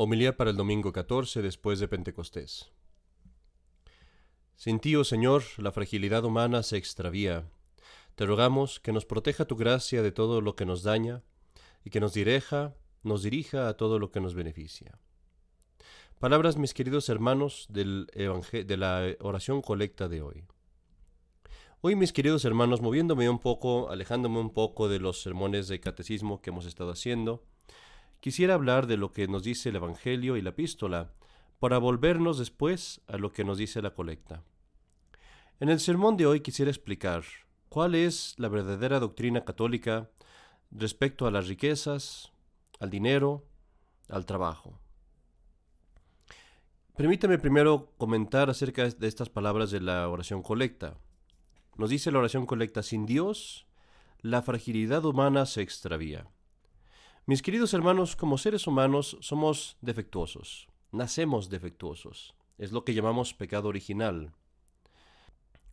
Homilía para el domingo 14 después de Pentecostés. Sin ti, oh Señor, la fragilidad humana se extravía. Te rogamos que nos proteja tu gracia de todo lo que nos daña y que nos dirija, nos dirija a todo lo que nos beneficia. Palabras, mis queridos hermanos, del de la oración colecta de hoy. Hoy, mis queridos hermanos, moviéndome un poco, alejándome un poco de los sermones de catecismo que hemos estado haciendo, quisiera hablar de lo que nos dice el Evangelio y la epístola, para volvernos después a lo que nos dice la colecta. En el sermón de hoy quisiera explicar cuál es la verdadera doctrina católica respecto a las riquezas, al dinero, al trabajo. Permítame primero comentar acerca de estas palabras de la oración colecta. Nos dice la oración colecta, sin Dios, la fragilidad humana se extravía. Mis queridos hermanos, como seres humanos somos defectuosos, nacemos defectuosos, es lo que llamamos pecado original.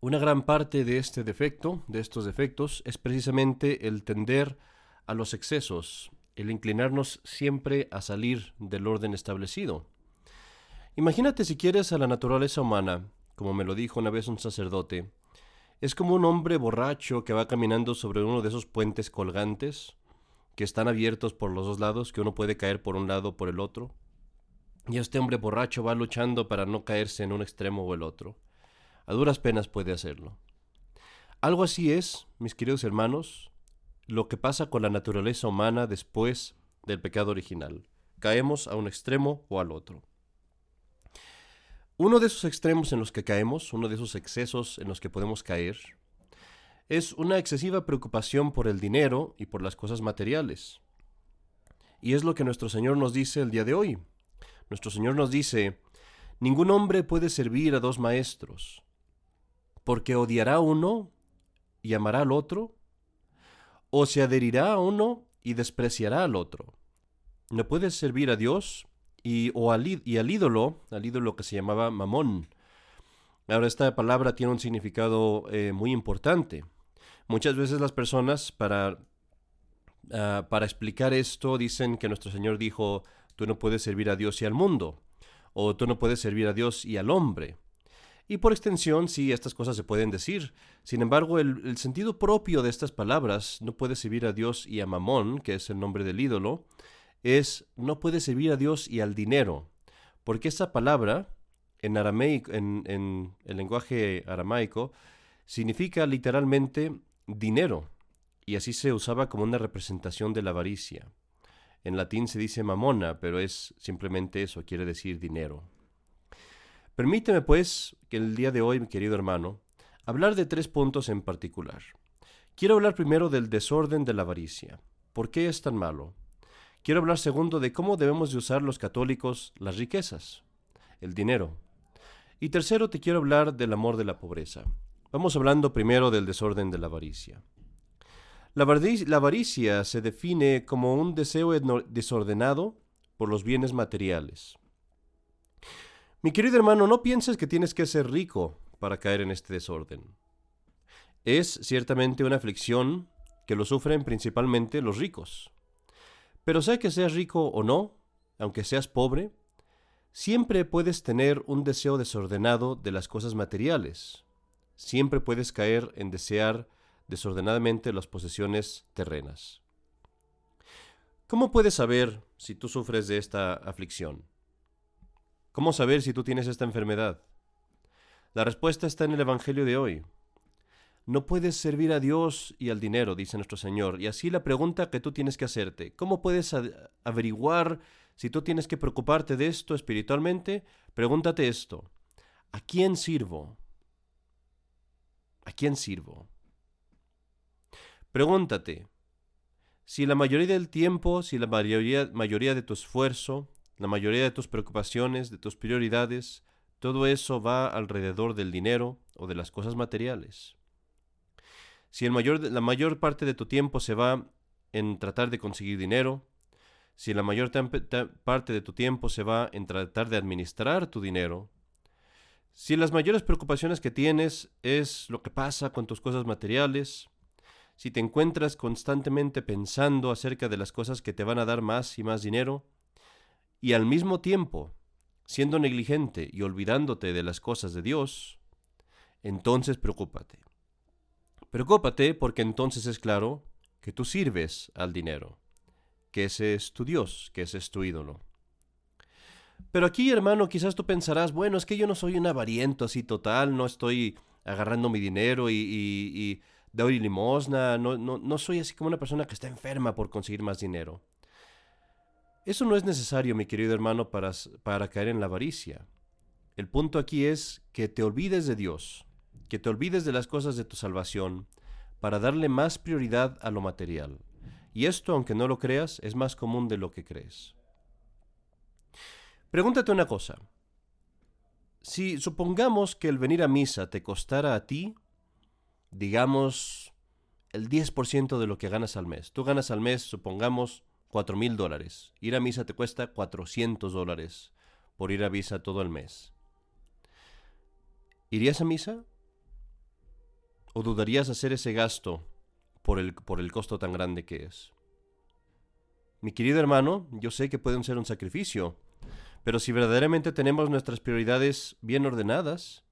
Una gran parte de este defecto, de estos defectos, es precisamente el tender a los excesos, el inclinarnos siempre a salir del orden establecido. Imagínate si quieres a la naturaleza humana, como me lo dijo una vez un sacerdote, es como un hombre borracho que va caminando sobre uno de esos puentes colgantes, que están abiertos por los dos lados, que uno puede caer por un lado o por el otro. Y este hombre borracho va luchando para no caerse en un extremo o el otro. A duras penas puede hacerlo. Algo así es, mis queridos hermanos, lo que pasa con la naturaleza humana después del pecado original. Caemos a un extremo o al otro. Uno de esos extremos en los que caemos, uno de esos excesos en los que podemos caer, es una excesiva preocupación por el dinero y por las cosas materiales. Y es lo que nuestro Señor nos dice el día de hoy. Nuestro Señor nos dice, ningún hombre puede servir a dos maestros, porque odiará uno y amará al otro, o se adherirá a uno y despreciará al otro. No puedes servir a Dios y, o al, y al ídolo, al ídolo que se llamaba Mamón. Ahora esta palabra tiene un significado eh, muy importante. Muchas veces las personas para, ah, para explicar esto dicen que nuestro Señor dijo, tú no puedes servir a Dios y al mundo, o tú no puedes servir a Dios y al hombre. Y por extensión, sí, estas cosas se pueden decir. Sin embargo, el, sentido propio de estas palabras, no puede servir a Dios y a Mamón, que es el nombre del ídolo, es no puede servir a Dios y al dinero. Porque esa palabra, en, arameico, en, en el lenguaje aramaico, significa literalmente dinero, y así se usaba como una representación de la avaricia. En latín se dice mamona, pero es simplemente eso, quiere decir dinero. Permíteme, pues, que el día de hoy, mi querido hermano, hablar de tres puntos en particular. Quiero hablar primero del desorden de la avaricia. ¿Por qué es tan malo? Quiero hablar segundo de cómo debemos de usar los católicos las riquezas, el dinero. Y tercero te quiero hablar del amor de la pobreza. Vamos hablando primero del desorden de la avaricia. La, avaricia se define como un deseo desordenado por los bienes materiales. Mi querido hermano, no pienses que tienes que ser rico para caer en este desorden. Es ciertamente una aflicción que lo sufren principalmente los ricos. Pero sea que seas rico o no, aunque seas pobre, siempre puedes tener un deseo desordenado de las cosas materiales, siempre puedes caer en desear desordenadamente las posesiones terrenas. ¿Cómo puedes saber si tú sufres de esta aflicción? ¿Cómo saber si tú tienes esta enfermedad? La respuesta está en el Evangelio de hoy. No puedes servir a Dios y al dinero, dice nuestro Señor. Y así la pregunta que tú tienes que hacerte, ¿cómo puedes averiguar si tú tienes que preocuparte de esto espiritualmente? Pregúntate esto, ¿a quién sirvo? ¿A quién sirvo? Pregúntate, si la mayoría del tiempo, si la mayoría, mayoría de tu esfuerzo, la mayoría de tus preocupaciones, de tus prioridades, todo eso va alrededor del dinero o de las cosas materiales. Si mayor, la mayor parte de tu tiempo se va en tratar de conseguir dinero, si la mayor parte de tu tiempo se va en tratar de administrar tu dinero, si las mayores preocupaciones que tienes es lo que pasa con tus cosas materiales, si te encuentras constantemente pensando acerca de las cosas que te van a dar más y más dinero, y al mismo tiempo siendo negligente y olvidándote de las cosas de Dios, entonces preocúpate. Preocúpate porque entonces es claro que tú sirves al dinero, que ese es tu Dios, que ese es tu ídolo. Pero aquí, hermano, quizás tú pensarás, bueno, es que yo no soy un avariento así total, no estoy agarrando mi dinero y, y, doy limosna, no, no, no soy así como una persona que está enferma por conseguir más dinero. Eso no es necesario, mi querido hermano, para, para caer en la avaricia. El punto aquí es que te olvides de Dios, que te olvides de las cosas de tu salvación, para darle más prioridad a lo material. Y esto, aunque no lo creas, es más común de lo que crees. Pregúntate una cosa. Si supongamos que el venir a misa te costara a ti, digamos, el 10% de lo que ganas al mes. Tú ganas al mes, supongamos, cuatro mil dólares. Ir a misa te cuesta 400 dólares por ir a misa todo el mes. ¿Irías a misa? ¿O dudarías hacer ese gasto por el, por el costo tan grande que es? Mi querido hermano, yo sé que puede ser un sacrificio, pero si verdaderamente tenemos nuestras prioridades bien ordenadas,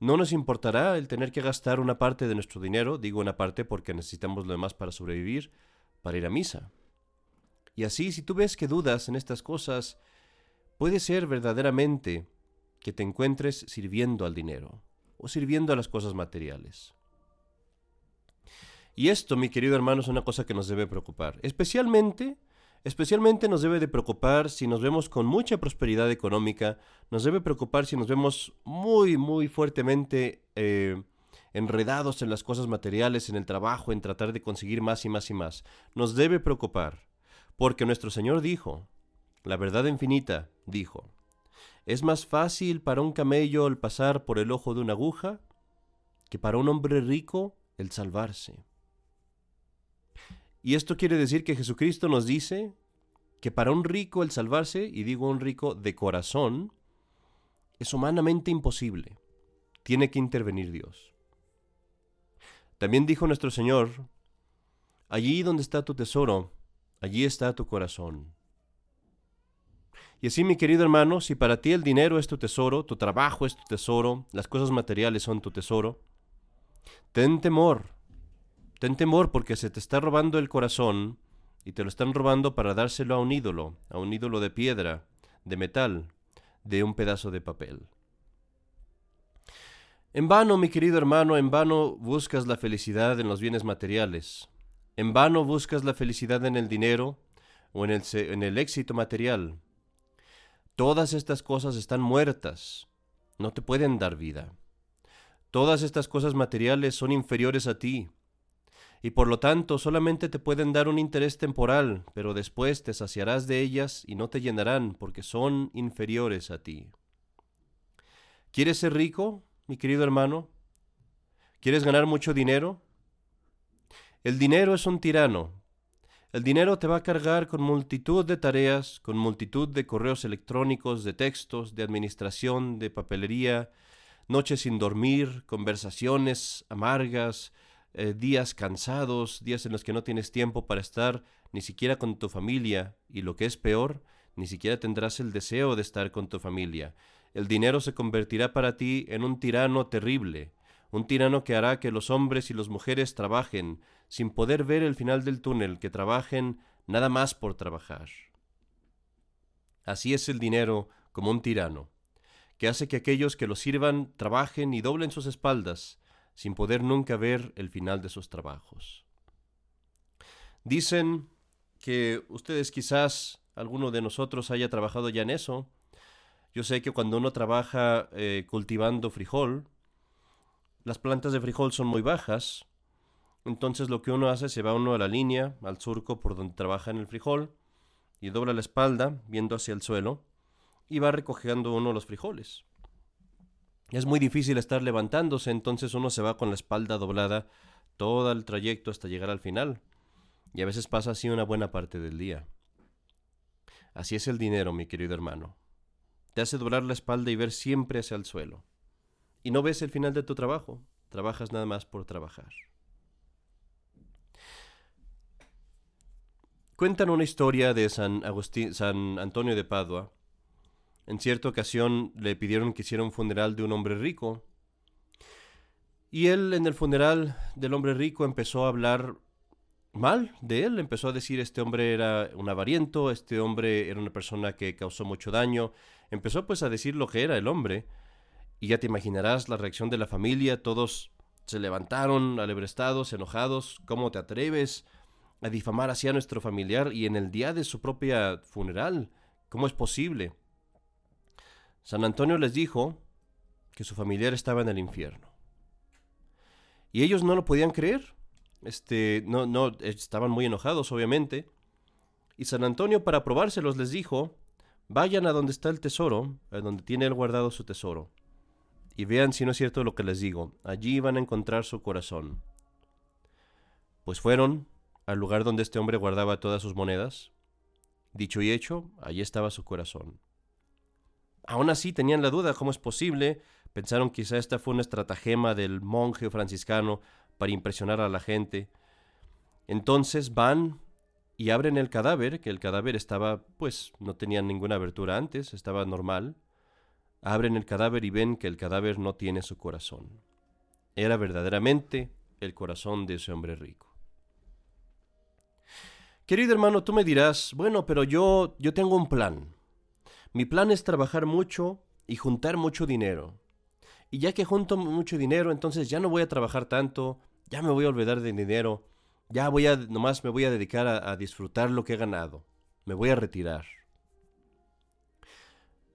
no nos importará el tener que gastar una parte de nuestro dinero, digo una parte porque necesitamos lo demás para sobrevivir, para ir a misa. Y así, si tú ves que dudas en estas cosas, puede ser verdaderamente que te encuentres sirviendo al dinero o sirviendo a las cosas materiales. Y esto, mi querido hermano, es una cosa que nos debe preocupar. Especialmente, especialmente nos debe de preocupar si nos vemos con mucha prosperidad económica, nos debe preocupar si nos vemos muy, muy fuertemente eh, enredados en las cosas materiales, en el trabajo, en tratar de conseguir más y más y más. Nos debe preocupar. Porque nuestro Señor dijo, la verdad infinita, dijo, es más fácil para un camello el pasar por el ojo de una aguja que para un hombre rico el salvarse. Y esto quiere decir que Jesucristo nos dice que para un rico el salvarse, y digo un rico de corazón, es humanamente imposible. Tiene que intervenir Dios. También dijo nuestro Señor, allí donde está tu tesoro, allí está tu corazón. Y así, mi querido hermano, si para ti el dinero es tu tesoro, tu trabajo es tu tesoro, las cosas materiales son tu tesoro, ten temor, ten temor porque se te está robando el corazón y te lo están robando para dárselo a un ídolo, a un ídolo de piedra, de metal, de un pedazo de papel. En vano, mi querido hermano, en vano buscas la felicidad en los bienes materiales. En vano buscas la felicidad en el dinero o en el, en el éxito material. Todas estas cosas están muertas, no te pueden dar vida. Todas estas cosas materiales son inferiores a ti, y por lo tanto solamente te pueden dar un interés temporal, pero después te saciarás de ellas y no te llenarán porque son inferiores a ti. ¿Quieres ser rico, mi querido hermano? ¿Quieres ganar mucho dinero? El dinero es un tirano. El dinero te va a cargar con multitud de tareas, con multitud de correos electrónicos, de textos, de administración, de papelería, noches sin dormir, conversaciones amargas, eh, días cansados, días en los que no tienes tiempo para estar ni siquiera con tu familia, y lo que es peor, ni siquiera tendrás el deseo de estar con tu familia. El dinero se convertirá para ti en un tirano terrible, un tirano que hará que los hombres y las mujeres trabajen sin poder ver el final del túnel, que trabajen nada más por trabajar. Así es el dinero como un tirano, que hace que aquellos que lo sirvan trabajen y doblen sus espaldas, sin poder nunca ver el final de sus trabajos. Dicen que ustedes quizás, alguno de nosotros haya trabajado ya en eso. Yo sé que cuando uno trabaja eh, cultivando frijol, las plantas de frijol son muy bajas, entonces lo que uno hace se va uno a la línea, al surco por donde trabaja en el frijol, y dobla la espalda, viendo hacia el suelo, y va recogiendo uno los frijoles. Es muy difícil estar levantándose, entonces uno se va con la espalda doblada todo el trayecto hasta llegar al final, y a veces pasa así una buena parte del día. Así es el dinero, mi querido hermano. Te hace doblar la espalda y ver siempre hacia el suelo y no ves el final de tu trabajo. Trabajas nada más por trabajar. Cuentan una historia de San, San Antonio de Padua. En cierta ocasión le pidieron que hiciera un funeral de un hombre rico. Y él en el funeral del hombre rico empezó a hablar mal de él, empezó a decir este hombre era un avariento, este hombre era una persona que causó mucho daño, empezó pues a decir lo que era el hombre. Y ya te imaginarás la reacción de la familia, todos se levantaron alebrestados, enojados, ¿cómo te atreves? a difamar así a nuestro familiar y en el día de su propia funeral. ¿Cómo es posible? San Antonio les dijo que su familiar estaba en el infierno. Y ellos no lo podían creer. Este, no, no, estaban muy enojados, obviamente. Y San Antonio, para probárselos, les dijo, vayan a donde está el tesoro, a donde tiene él guardado su tesoro, y vean si no es cierto lo que les digo. Allí van a encontrar su corazón. Pues fueron, al lugar donde este hombre guardaba todas sus monedas. Dicho y hecho, allí estaba su corazón. Aún así tenían la duda, ¿cómo es posible? Pensaron quizá esta fue una estratagema del monje franciscano para impresionar a la gente. Entonces van y abren el cadáver, que el cadáver estaba, pues, no tenía ninguna abertura antes, estaba normal. Abren el cadáver y ven que el cadáver no tiene su corazón. Era verdaderamente el corazón de ese hombre rico. Querido hermano, tú me dirás, bueno, pero yo, yo tengo un plan. Mi plan es trabajar mucho y juntar mucho dinero. Y ya que junto mucho dinero, entonces ya no voy a trabajar tanto, ya me voy a olvidar de dinero, ya voy a, nomás me voy a dedicar a, a disfrutar lo que he ganado. Me voy a retirar.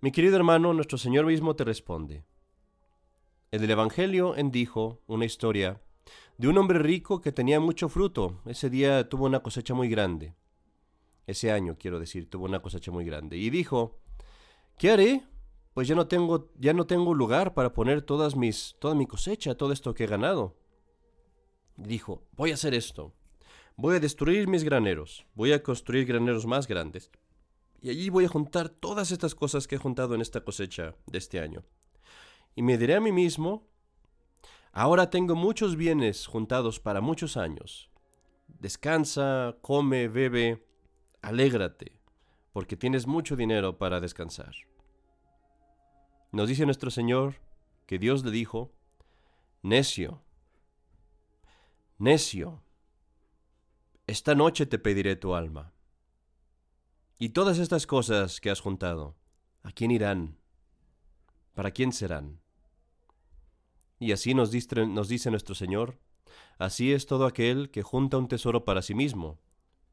Mi querido hermano, nuestro Señor mismo te responde. En el Evangelio en dijo una historia de un hombre rico que tenía mucho fruto. Ese día tuvo una cosecha muy grande. Ese año, quiero decir, tuvo una cosecha muy grande. Y dijo, ¿qué haré? Pues ya no tengo, ya no tengo lugar para poner todas mis, toda mi cosecha, todo esto que he ganado. dijo, voy a hacer esto. Voy a destruir mis graneros. Voy a construir graneros más grandes. Y allí voy a juntar todas estas cosas que he juntado en esta cosecha de este año. Y me diré a mí mismo, Ahora tengo muchos bienes juntados para muchos años. Descansa, come, bebe, alégrate, porque tienes mucho dinero para descansar. Nos dice nuestro Señor que Dios le dijo, necio, necio, esta noche te pediré tu alma. Y todas estas cosas que has juntado, ¿a quién irán? ¿Para quién serán? Y así nos, nos dice nuestro Señor, así es todo aquel que junta un tesoro para sí mismo,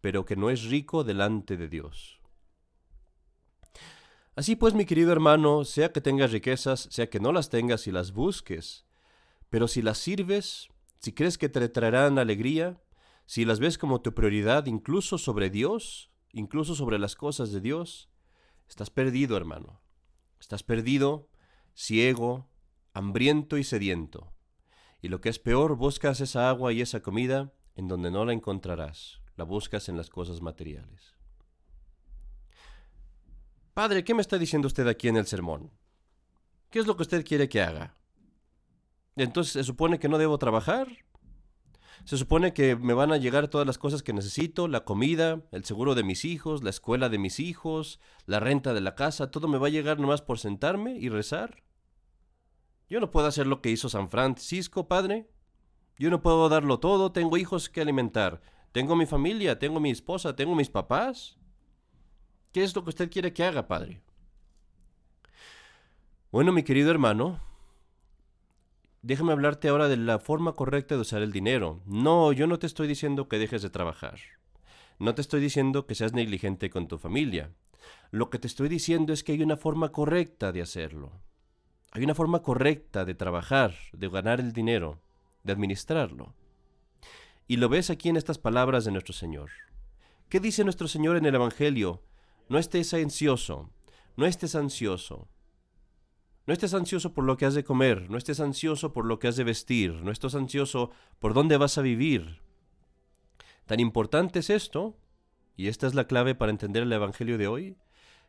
pero que no es rico delante de Dios. Así pues, mi querido hermano, sea que tengas riquezas, sea que no las tengas y las busques, pero si las sirves, si crees que te traerán alegría, si las ves como tu prioridad incluso sobre Dios, incluso sobre las cosas de Dios, estás perdido, hermano. Estás perdido, ciego, hambriento y sediento. Y lo que es peor, buscas esa agua y esa comida en donde no la encontrarás, la buscas en las cosas materiales. Padre, ¿qué me está diciendo usted aquí en el sermón? ¿Qué es lo que usted quiere que haga? Entonces, ¿se supone que no debo trabajar? Se supone que me van a llegar todas las cosas que necesito, la comida, el seguro de mis hijos, la escuela de mis hijos, la renta de la casa, todo me va a llegar nomás por sentarme y rezar. Yo no puedo hacer lo que hizo San Francisco, padre. Yo no puedo darlo todo, tengo hijos que alimentar, tengo mi familia, tengo mi esposa, tengo mis papás. ¿Qué es lo que usted quiere que haga, padre? Bueno, mi querido hermano, déjame hablarte ahora de la forma correcta de usar el dinero. No, yo no te estoy diciendo que dejes de trabajar. No te estoy diciendo que seas negligente con tu familia. Lo que te estoy diciendo es que hay una forma correcta de hacerlo. Hay una forma correcta de trabajar, de ganar el dinero, de administrarlo. Y lo ves aquí en estas palabras de nuestro Señor. ¿Qué dice nuestro Señor en el Evangelio? No estés ansioso, no estés ansioso. No estés ansioso por lo que has de comer, no estés ansioso por lo que has de vestir, no estés ansioso por dónde vas a vivir. Tan importante es esto, y esta es la clave para entender el Evangelio de hoy,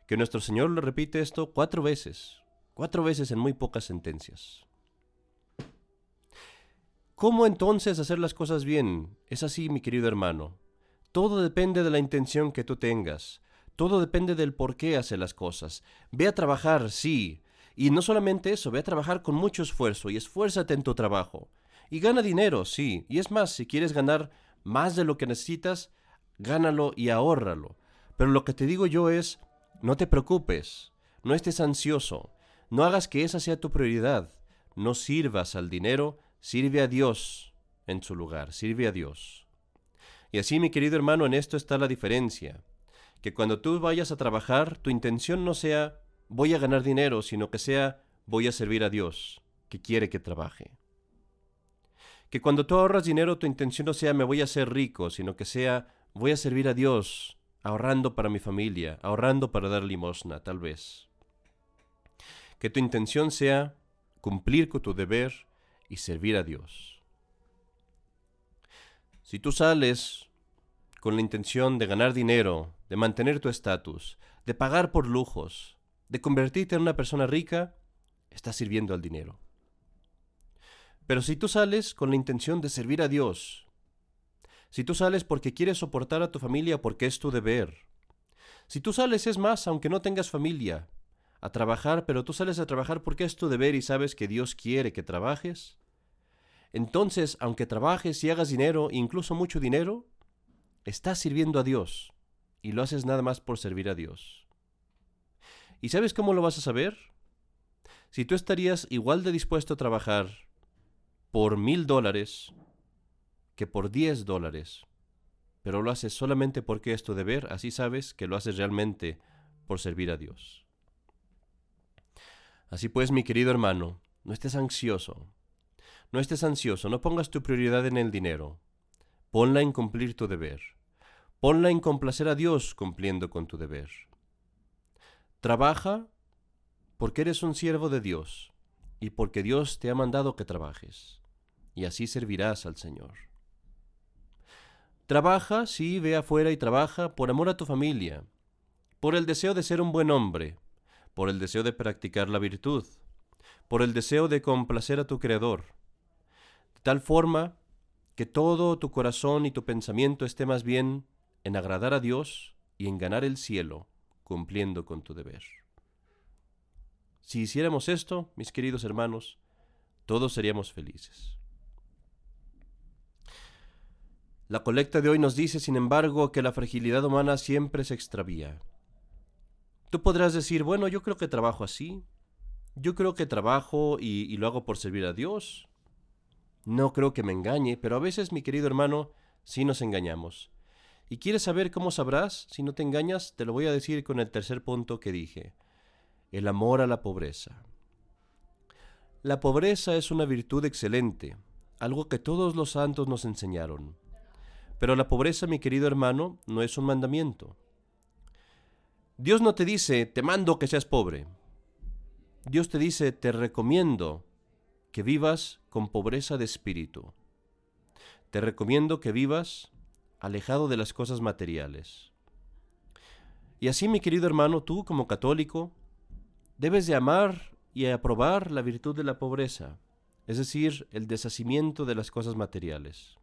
que nuestro Señor le repite esto cuatro veces. Cuatro veces en muy pocas sentencias. ¿Cómo entonces hacer las cosas bien? Es así, mi querido hermano. Todo depende de la intención que tú tengas. Todo depende del por qué hace las cosas. Ve a trabajar, sí. Y no solamente eso, ve a trabajar con mucho esfuerzo y esfuérzate en tu trabajo. Y gana dinero, sí. Y es más, si quieres ganar más de lo que necesitas, gánalo y ahórralo. Pero lo que te digo yo es, no te preocupes, no estés ansioso, no hagas que esa sea tu prioridad. No sirvas al dinero, sirve a Dios en su lugar, sirve a Dios. Y así, mi querido hermano, en esto está la diferencia. Que cuando tú vayas a trabajar, tu intención no sea voy a ganar dinero, sino que sea voy a servir a Dios, que quiere que trabaje. Que cuando tú ahorras dinero, tu intención no sea me voy a hacer rico, sino que sea voy a servir a Dios, ahorrando para mi familia, ahorrando para dar limosna, tal vez. Que tu intención sea cumplir con tu deber y servir a Dios. Si tú sales con la intención de ganar dinero, de mantener tu estatus, de pagar por lujos, de convertirte en una persona rica, estás sirviendo al dinero. Pero si tú sales con la intención de servir a Dios, si tú sales porque quieres soportar a tu familia porque es tu deber, si tú sales es más, aunque no tengas familia, a trabajar, pero tú sales a trabajar porque es tu deber y sabes que Dios quiere que trabajes, entonces, aunque trabajes y hagas dinero, incluso mucho dinero, estás sirviendo a Dios y lo haces nada más por servir a Dios. ¿Y sabes cómo lo vas a saber? Si tú estarías igual de dispuesto a trabajar por mil dólares que por diez dólares, pero lo haces solamente porque es tu deber, así sabes que lo haces realmente por servir a Dios. Así pues, mi querido hermano, no estés ansioso, no estés ansioso, no pongas tu prioridad en el dinero, ponla en cumplir tu deber, ponla en complacer a Dios cumpliendo con tu deber. Trabaja porque eres un siervo de Dios y porque Dios te ha mandado que trabajes, y así servirás al Señor. Trabaja, sí, ve afuera y trabaja por amor a tu familia, por el deseo de ser un buen hombre, por el deseo de practicar la virtud, por el deseo de complacer a tu Creador, de tal forma que todo tu corazón y tu pensamiento esté más bien en agradar a Dios y en ganar el cielo cumpliendo con tu deber. Si hiciéramos esto, mis queridos hermanos, todos seríamos felices. La colecta de hoy nos dice, sin embargo, que la fragilidad humana siempre se extravía. Tú podrás decir, bueno, yo creo que trabajo así, yo creo que trabajo y, lo hago por servir a Dios. No creo que me engañe, pero a veces, mi querido hermano, sí nos engañamos. ¿Y quieres saber cómo sabrás si no te engañas? Te lo voy a decir con el tercer punto que dije. El amor a la pobreza. La pobreza es una virtud excelente, algo que todos los santos nos enseñaron. Pero la pobreza, mi querido hermano, no es un mandamiento. Dios no te dice, te mando que seas pobre. Dios te dice, te recomiendo que vivas con pobreza de espíritu. Te recomiendo que vivas alejado de las cosas materiales. Y así, mi querido hermano, tú como católico, debes de amar y aprobar la virtud de la pobreza, es decir, el deshacimiento de las cosas materiales.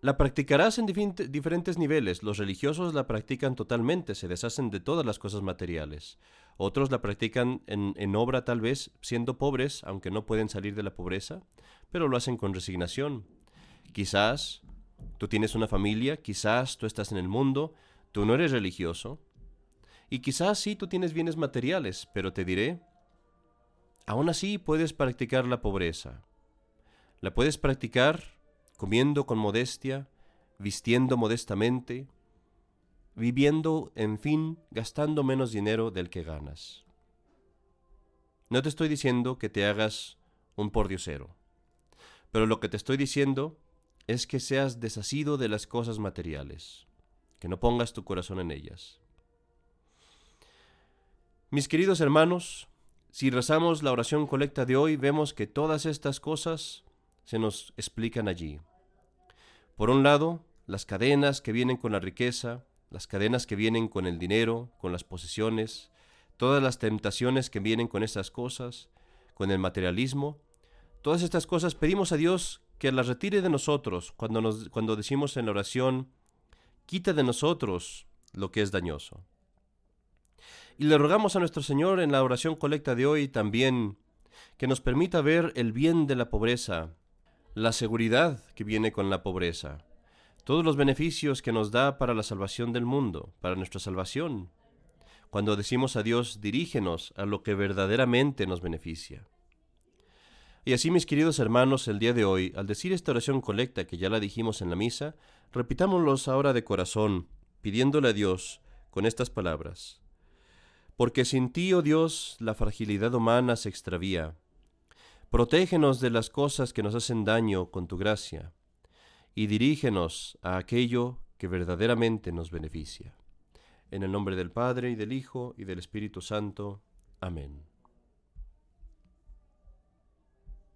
La practicarás en diferentes niveles. Los religiosos la practican totalmente, se deshacen de todas las cosas materiales. Otros la practican en, en, obra tal vez siendo pobres, aunque no pueden salir de la pobreza, pero lo hacen con resignación. Quizás Tú tienes una familia, quizás tú estás en el mundo, tú no eres religioso, y quizás sí tú tienes bienes materiales, pero te diré, aún así puedes practicar la pobreza. La puedes practicar comiendo con modestia, vistiendo modestamente, viviendo, en fin, gastando menos dinero del que ganas. No te estoy diciendo que te hagas un pordiosero, pero lo que te estoy diciendo es que seas desasido de las cosas materiales, que no pongas tu corazón en ellas. Mis queridos hermanos, si rezamos la oración colecta de hoy, vemos que todas estas cosas se nos explican allí. Por un lado, las cadenas que vienen con la riqueza, las cadenas que vienen con el dinero, con las posesiones, todas las tentaciones que vienen con estas cosas, con el materialismo, todas estas cosas pedimos a Dios que la retire de nosotros cuando, nos, cuando decimos en la oración, quita de nosotros lo que es dañoso. Y le rogamos a nuestro Señor en la oración colecta de hoy también que nos permita ver el bien de la pobreza, la seguridad que viene con la pobreza, todos los beneficios que nos da para la salvación del mundo, para nuestra salvación. Cuando decimos a Dios, dirígenos a lo que verdaderamente nos beneficia. Y así, mis queridos hermanos, el día de hoy, al decir esta oración colecta que ya la dijimos en la misa, repitámoslos ahora de corazón, pidiéndole a Dios con estas palabras. Porque sin ti, oh Dios, la fragilidad humana se extravía. Protégenos de las cosas que nos hacen daño con tu gracia, y dirígenos a aquello que verdaderamente nos beneficia. En el nombre del Padre, y del Hijo, y del Espíritu Santo. Amén.